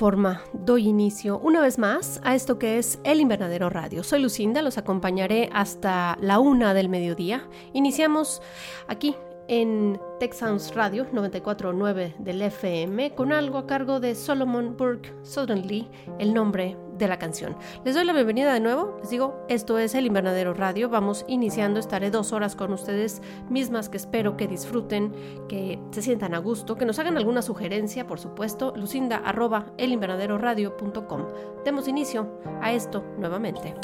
forma, doy inicio una vez más a esto que es El Invernadero Radio. Soy Lucinda, los acompañaré hasta la una del mediodía. Iniciamos aquí en Tech Sounds Radio 949 del FM con algo a cargo de Solomon Burke Suddenly, el nombre de la canción. Les doy la bienvenida de nuevo, les digo, esto es el Invernadero Radio, vamos iniciando, estaré dos horas con ustedes mismas que espero que disfruten, que se sientan a gusto, que nos hagan alguna sugerencia, por supuesto, lucinda arroba elinvernaderoradio.com. Demos inicio a esto nuevamente.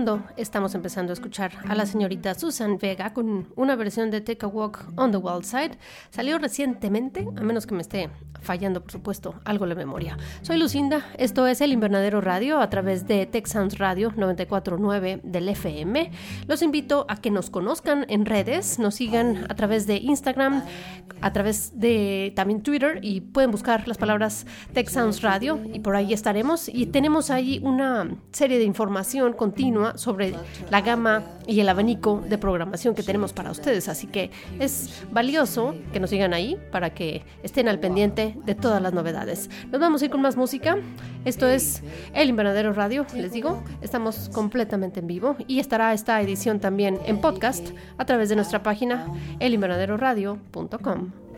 Fondo estamos empezando a escuchar a la señorita Susan Vega con una versión de Take a Walk on the Wild Side. Salió recientemente, a menos que me esté fallando, por supuesto, algo la memoria. Soy Lucinda, esto es El Invernadero Radio a través de Sounds Radio 949 del FM. Los invito a que nos conozcan en redes, nos sigan a través de Instagram, a través de también Twitter y pueden buscar las palabras Sounds Radio y por ahí estaremos. Y tenemos ahí una serie de información con continua sobre la gama y el abanico de programación que tenemos para ustedes. Así que es valioso que nos sigan ahí para que estén al pendiente de todas las novedades. Nos vamos a ir con más música. Esto es El Invernadero Radio, les digo. Estamos completamente en vivo y estará esta edición también en podcast a través de nuestra página elinvernaderoradio.com.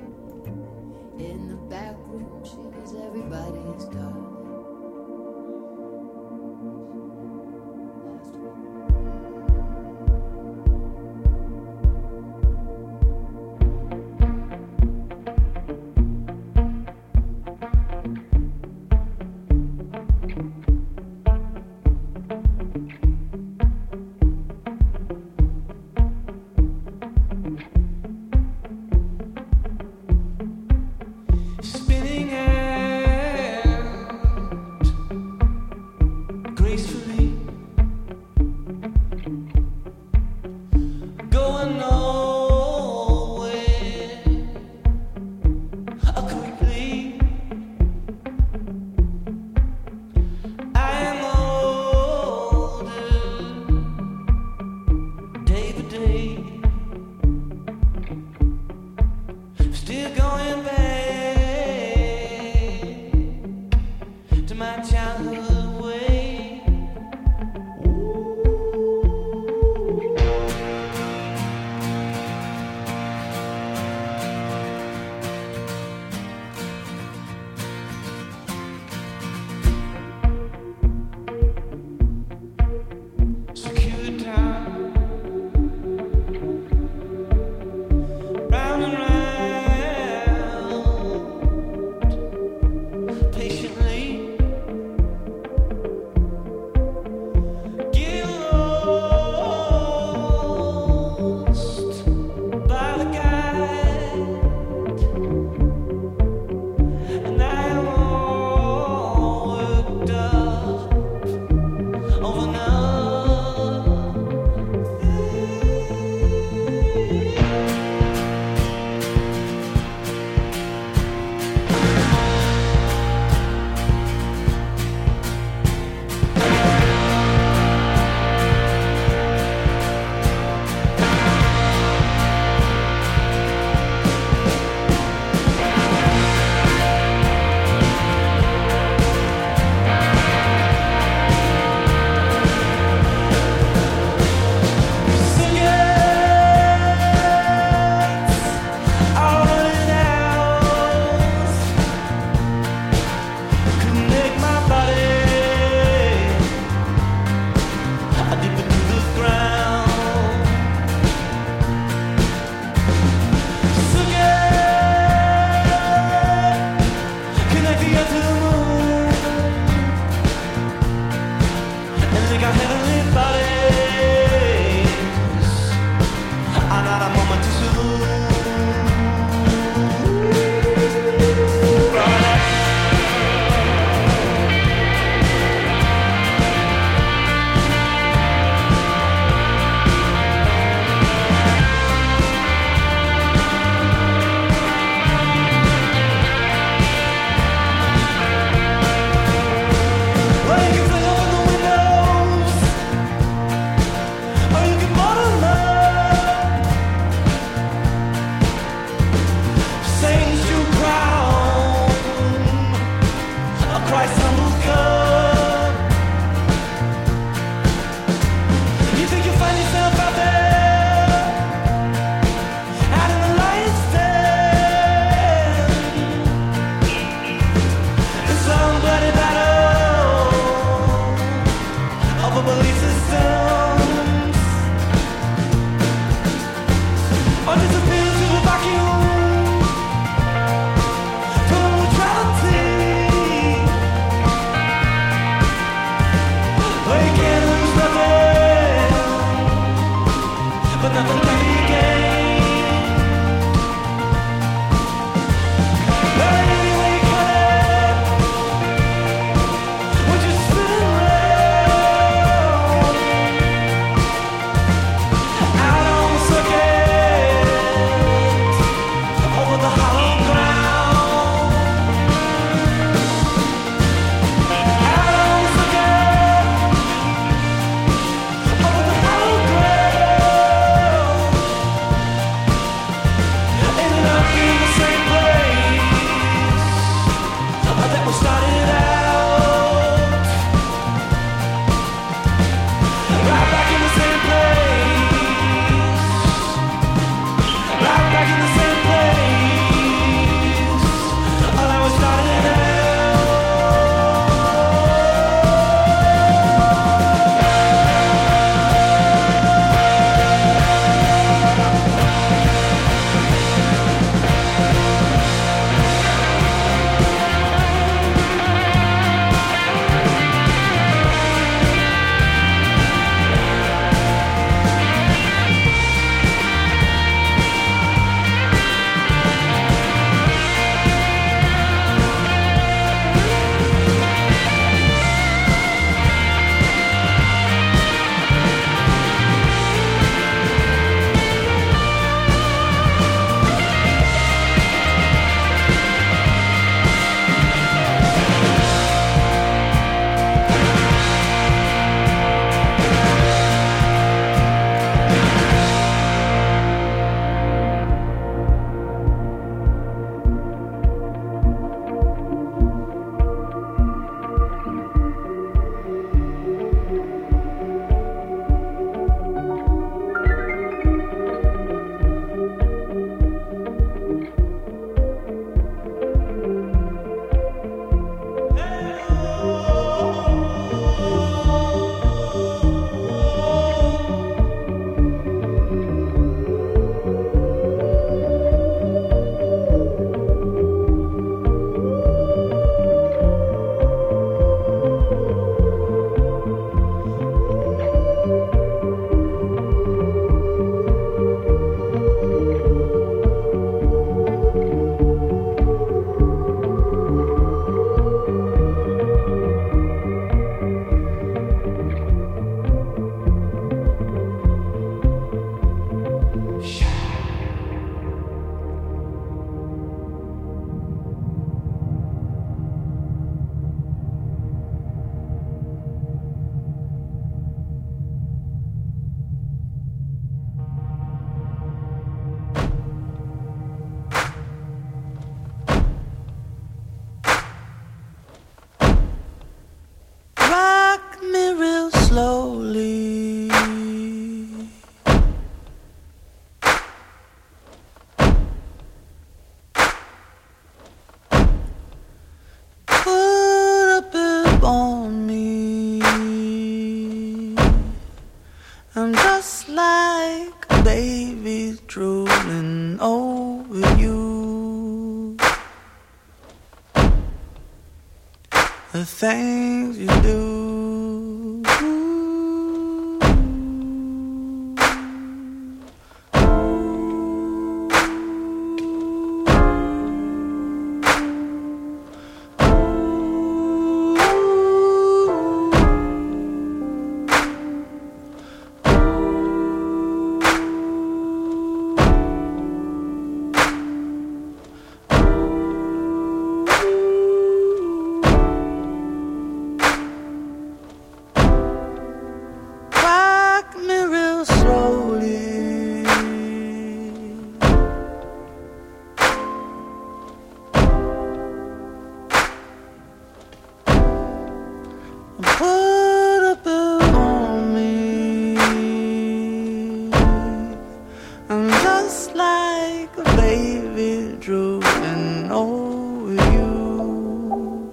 drew in over you.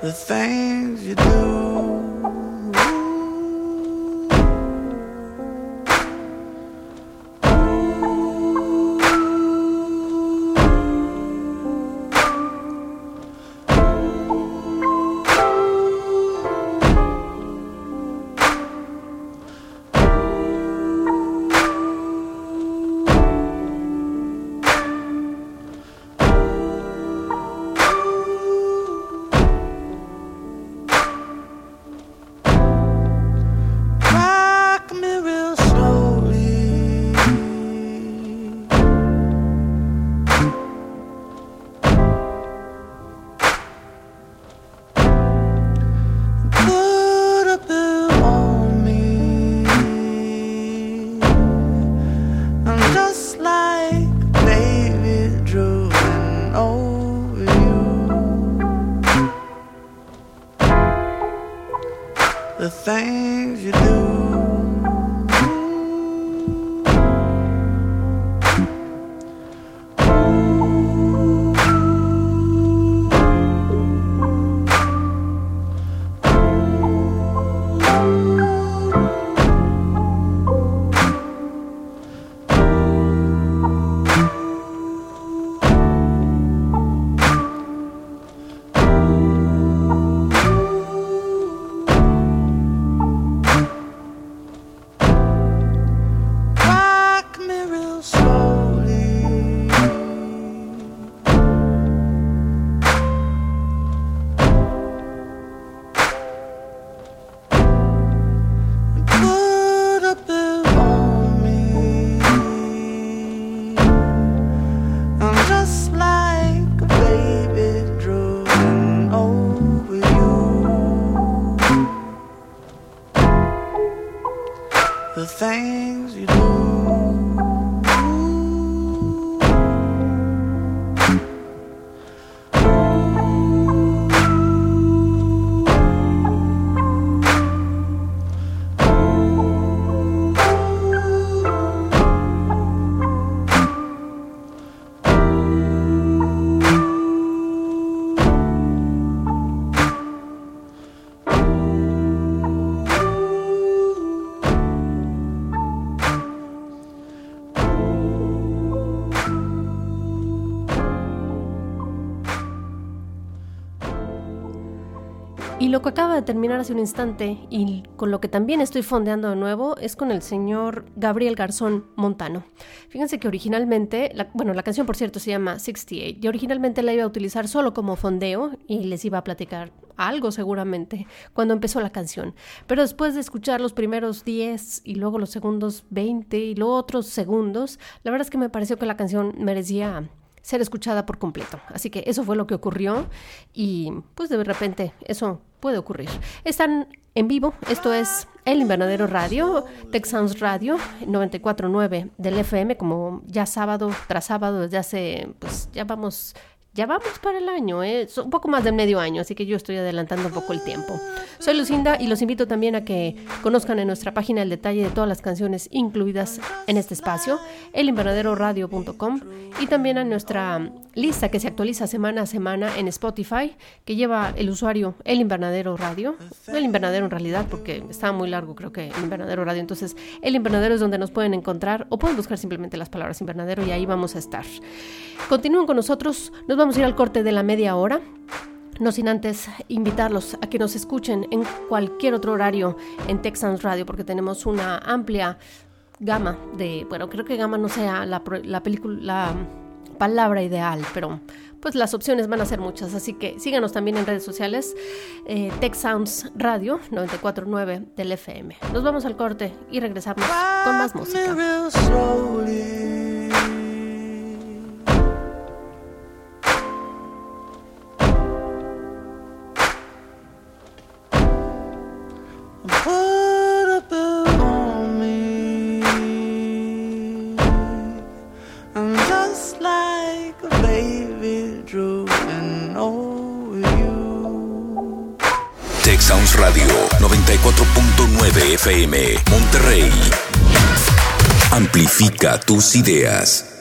The thing Oh. Acaba de terminar hace un instante y con lo que también estoy fondeando de nuevo es con el señor Gabriel Garzón Montano. Fíjense que originalmente, la- bueno, la canción por cierto se llama 68 y originalmente la iba a utilizar solo como fondeo y les iba a platicar algo seguramente cuando empezó la canción. Pero después de escuchar los primeros 10 y luego los segundos 20 y luego otros segundos, la verdad es que me pareció que la canción merecía ser escuchada por completo. Así que eso fue lo que ocurrió y pues de repente eso puede ocurrir. Están en vivo, esto es El Invernadero Radio, Texans Radio 94.9 del FM, como ya sábado tras sábado desde hace, pues ya vamos ya vamos para el año, ¿eh? es un poco más de medio año, así que yo estoy adelantando un poco el tiempo. Soy Lucinda y los invito también a que conozcan en nuestra página el detalle de todas las canciones incluidas en este espacio, elinvernaderoradio.com y también a nuestra lista que se actualiza semana a semana en Spotify, que lleva el usuario El Invernadero Radio, El Invernadero en realidad, porque está muy largo creo que El Invernadero Radio, entonces El Invernadero es donde nos pueden encontrar o pueden buscar simplemente las palabras invernadero y ahí vamos a estar. Continúen con nosotros, nos vamos a ir al corte de la media hora. No sin antes invitarlos a que nos escuchen en cualquier otro horario en Texans Radio, porque tenemos una amplia gama de, bueno, creo que gama no sea la, la película, la palabra ideal, pero pues las opciones van a ser muchas, así que síganos también en redes sociales, eh, Tech Sounds Radio 949 del FM. Nos vamos al corte y regresamos con más música. FM Monterrey. Amplifica tus ideas.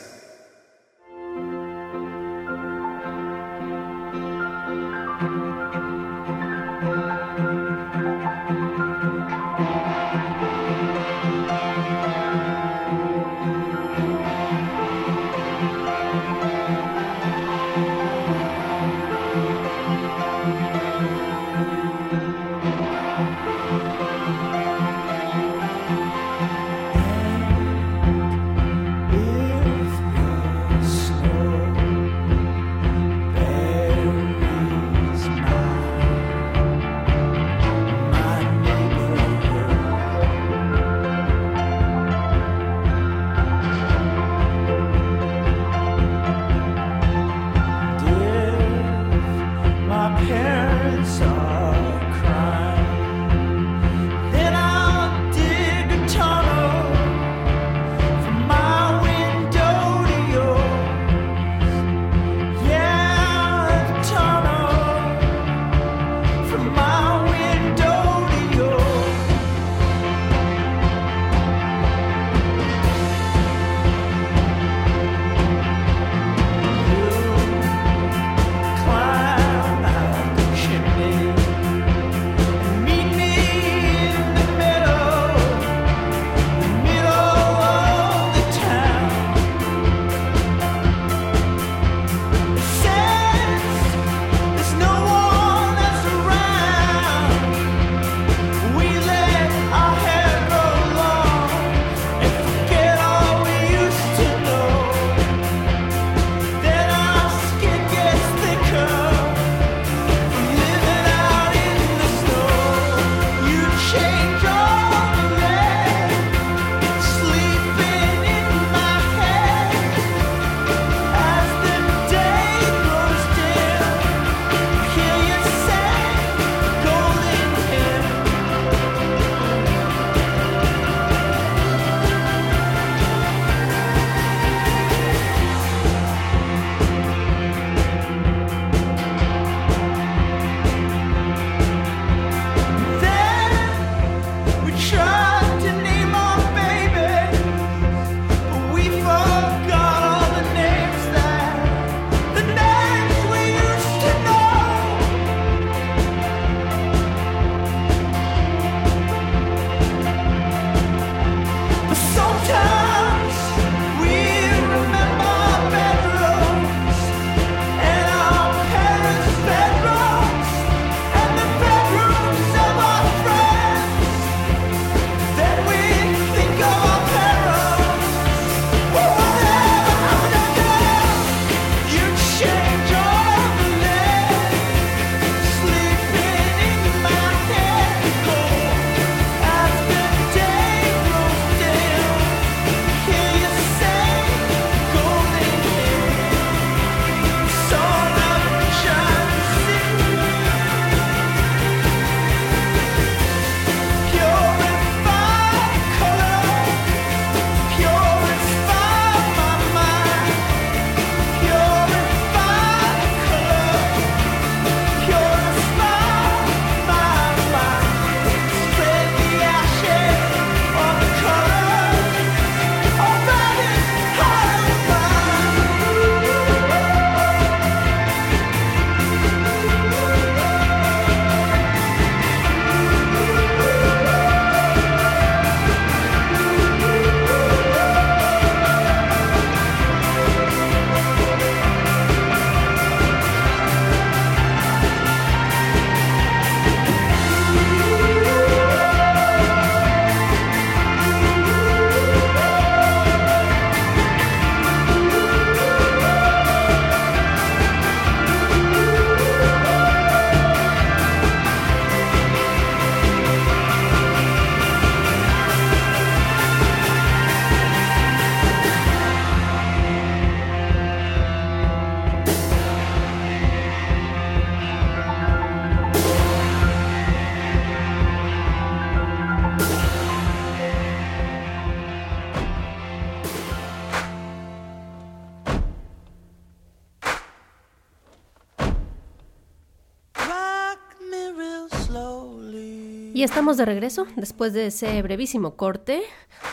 Estamos de regreso después de ese brevísimo corte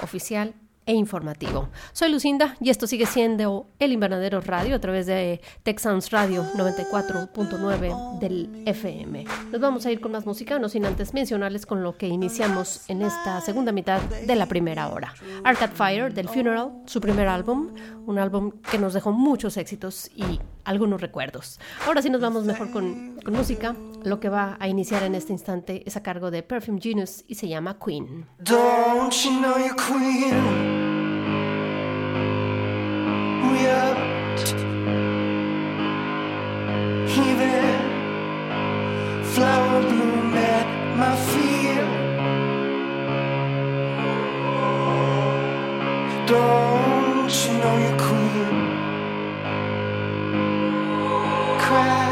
oficial e informativo. Soy Lucinda y esto sigue siendo El Invernadero Radio a través de Texans Radio 94.9 del FM. Nos vamos a ir con más música, no sin antes mencionarles con lo que iniciamos en esta segunda mitad de la primera hora. Arcade Fire del Funeral, su primer álbum, un álbum que nos dejó muchos éxitos y algunos recuerdos. Ahora sí nos vamos mejor con, con música. Lo que va a iniciar en este instante es a cargo de Perfume Genius y se llama Queen. Don't you know you're queen? We are even flower bloom at my feet. Don't you know you're queen? cry.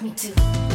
Me too.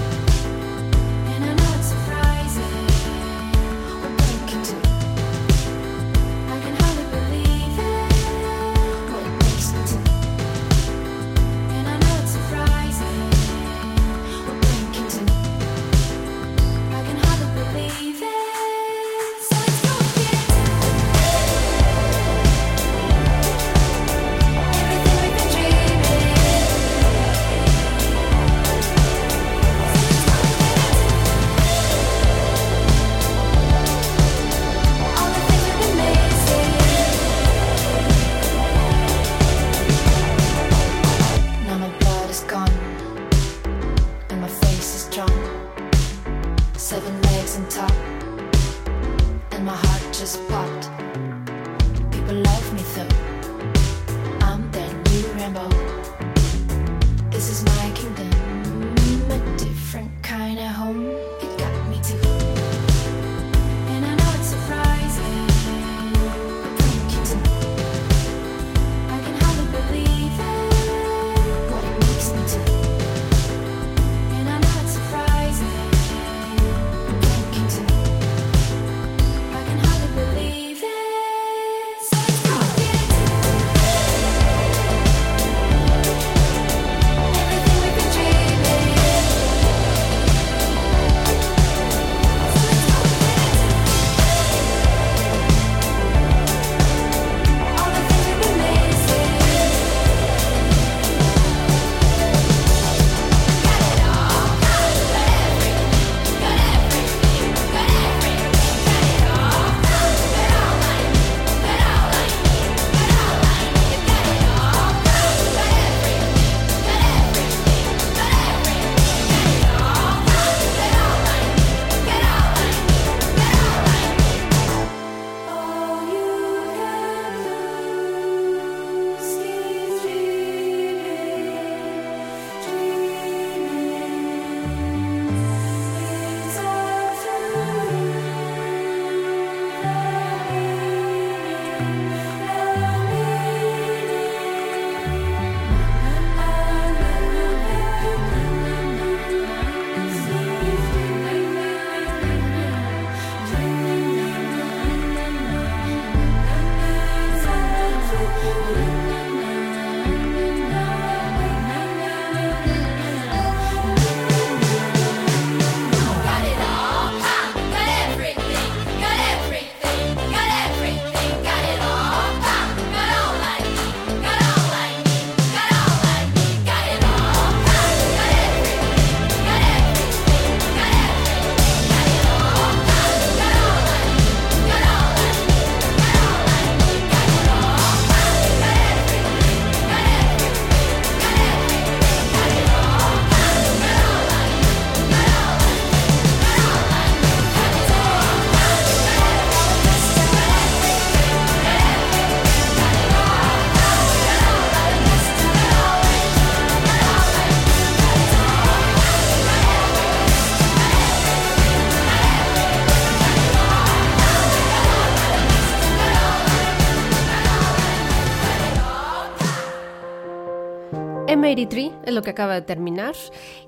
M83 es lo que acaba de terminar.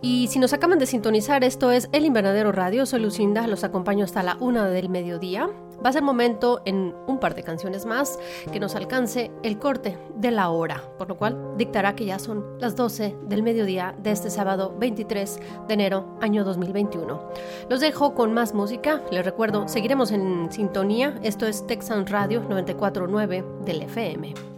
Y si nos acaban de sintonizar, esto es El Invernadero Radio. Soy Lucinda, los acompaño hasta la una del mediodía. Va a ser momento en un par de canciones más que nos alcance el corte de la hora, por lo cual dictará que ya son las 12 del mediodía de este sábado 23 de enero año 2021. Los dejo con más música. Les recuerdo, seguiremos en sintonía. Esto es Texan Radio 949 del FM.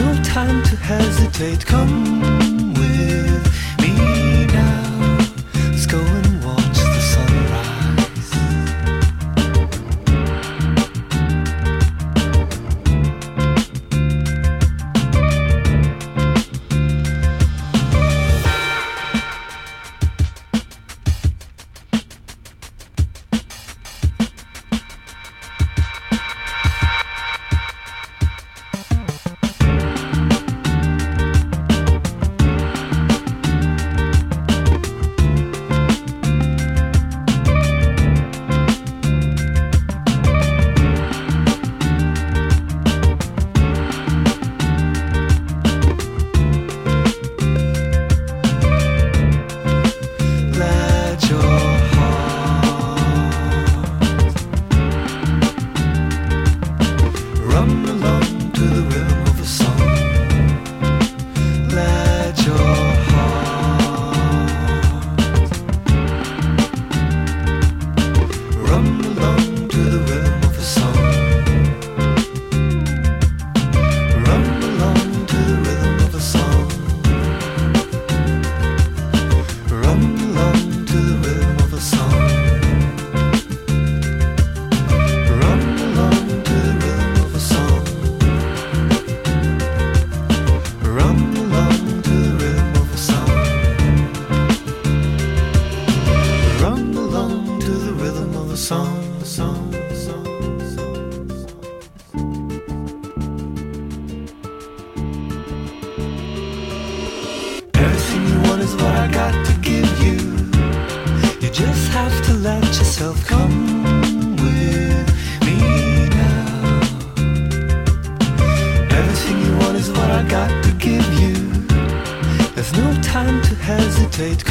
no time to hesitate. Come. yourself, come with me now. Everything you want is what I got to give you. There's no time to hesitate.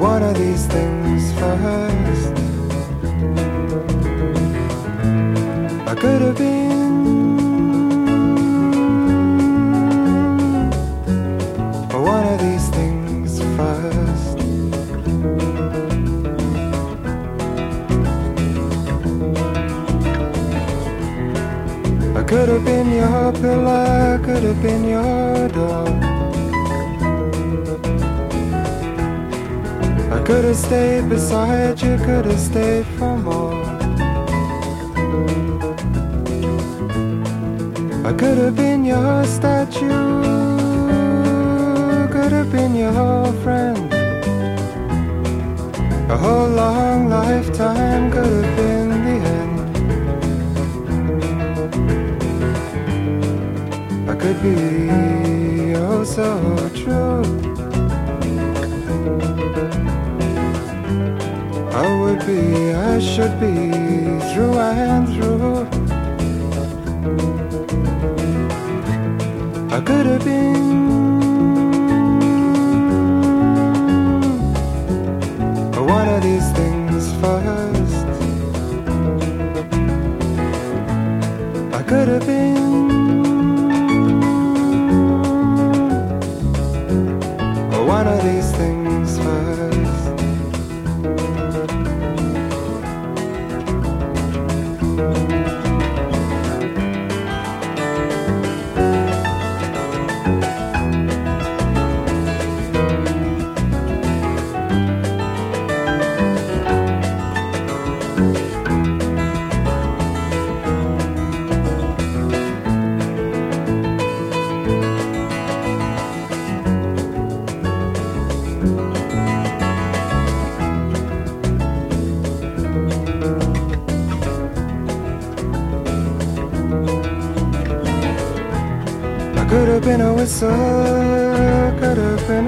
One of these things first. I could have been. One of these things first. I could have been your pillar, I could have been your door. Could have stayed beside you, could have stayed for more. I could have been your statue, could have been your whole friend. A whole long lifetime could have been the end. I could be oh so I should be through and through. I could have been been a whistle, could have been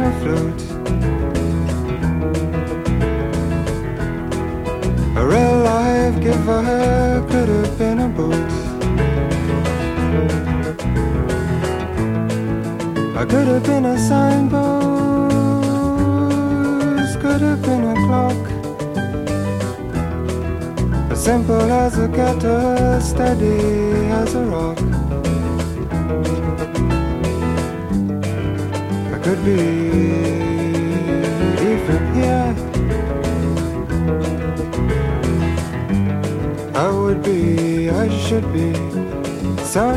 a real life giver could have been a boot. I could have been a signpost, could have been a clock. As simple as a kettle, steady as a rock. Be even here. I would be, I should be so